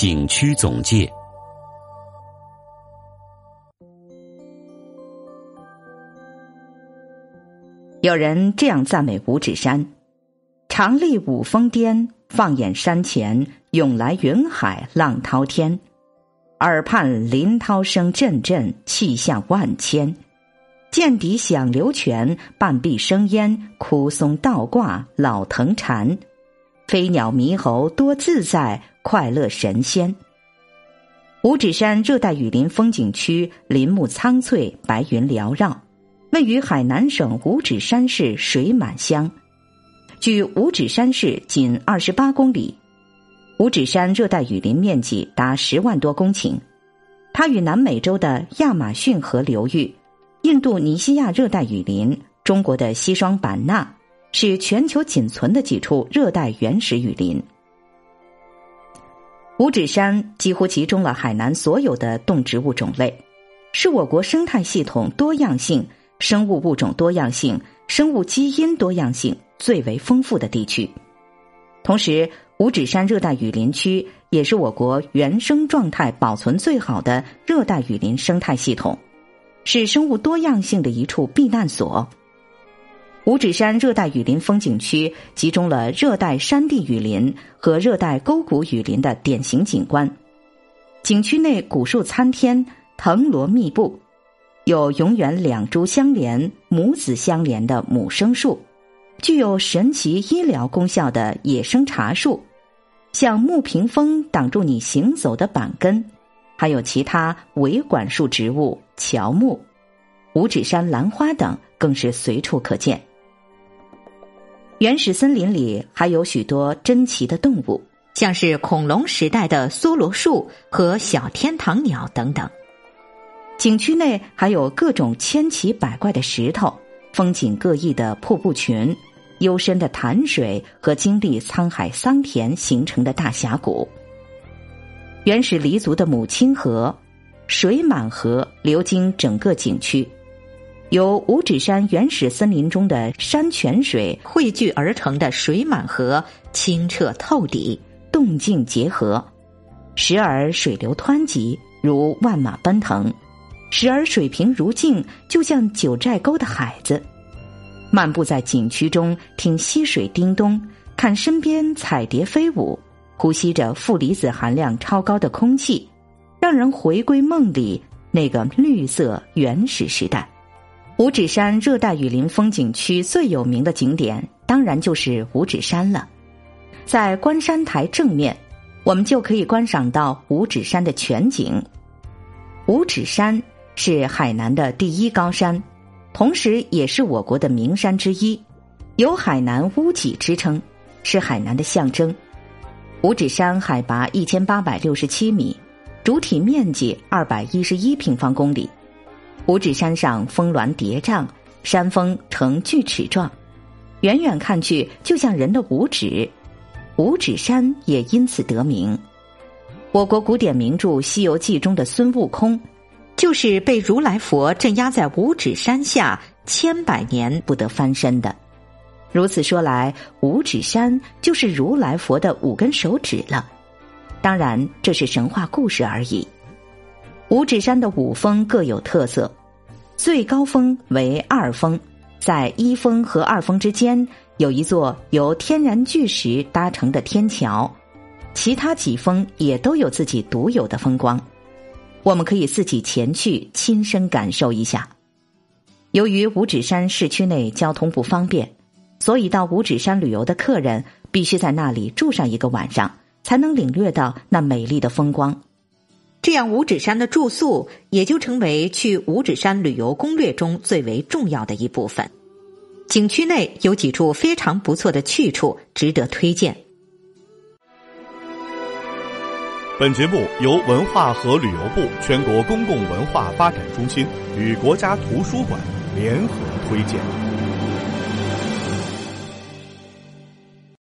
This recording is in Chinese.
景区总界。有人这样赞美五指山：长立五峰巅，放眼山前，涌来云海浪滔天；耳畔林涛声阵阵，气象万千；涧底响流泉，半壁生烟，枯松倒挂老藤缠；飞鸟猕猴多自在，快乐神仙。五指山热带雨林风景区林木苍翠，白云缭绕。位于海南省五指山市水满乡，距五指山市仅二十八公里。五指山热带雨林面积达十万多公顷，它与南美洲的亚马逊河流域、印度尼西亚热带雨林、中国的西双版纳，是全球仅存的几处热带原始雨林。五指山几乎集中了海南所有的动植物种类，是我国生态系统多样性。生物物种多样性、生物基因多样性最为丰富的地区，同时五指山热带雨林区也是我国原生状态保存最好的热带雨林生态系统，是生物多样性的一处避难所。五指山热带雨林风景区集中了热带山地雨林和热带沟谷雨林的典型景观，景区内古树参天，藤萝密布。有永远两株相连、母子相连的母生树，具有神奇医疗功效的野生茶树，像木屏风挡住你行走的板根，还有其他维管束植物乔木、五指山兰花等，更是随处可见。原始森林里还有许多珍奇的动物，像是恐龙时代的梭罗树和小天堂鸟等等。景区内还有各种千奇百怪的石头、风景各异的瀑布群、幽深的潭水和经历沧海桑田形成的大峡谷。原始黎族的母亲河水满河流经整个景区，由五指山原始森林中的山泉水汇聚而成的水满河清澈透底、动静结合，时而水流湍急如万马奔腾。时而水平如镜，就像九寨沟的海子。漫步在景区中，听溪水叮咚，看身边彩蝶飞舞，呼吸着负离子含量超高的空气，让人回归梦里那个绿色原始时代。五指山热带雨林风景区最有名的景点，当然就是五指山了。在观山台正面，我们就可以观赏到五指山的全景。五指山。是海南的第一高山，同时也是我国的名山之一，有“海南屋脊”之称，是海南的象征。五指山海拔一千八百六十七米，主体面积二百一十一平方公里。五指山上峰峦叠嶂，山峰呈锯齿状，远远看去就像人的五指，五指山也因此得名。我国古典名著《西游记》中的孙悟空。就是被如来佛镇压在五指山下千百年不得翻身的。如此说来，五指山就是如来佛的五根手指了。当然，这是神话故事而已。五指山的五峰各有特色，最高峰为二峰，在一峰和二峰之间有一座由天然巨石搭成的天桥，其他几峰也都有自己独有的风光。我们可以自己前去亲身感受一下。由于五指山市区内交通不方便，所以到五指山旅游的客人必须在那里住上一个晚上，才能领略到那美丽的风光。这样，五指山的住宿也就成为去五指山旅游攻略中最为重要的一部分。景区内有几处非常不错的去处，值得推荐。本节目由文化和旅游部全国公共文化发展中心与国家图书馆联合推荐。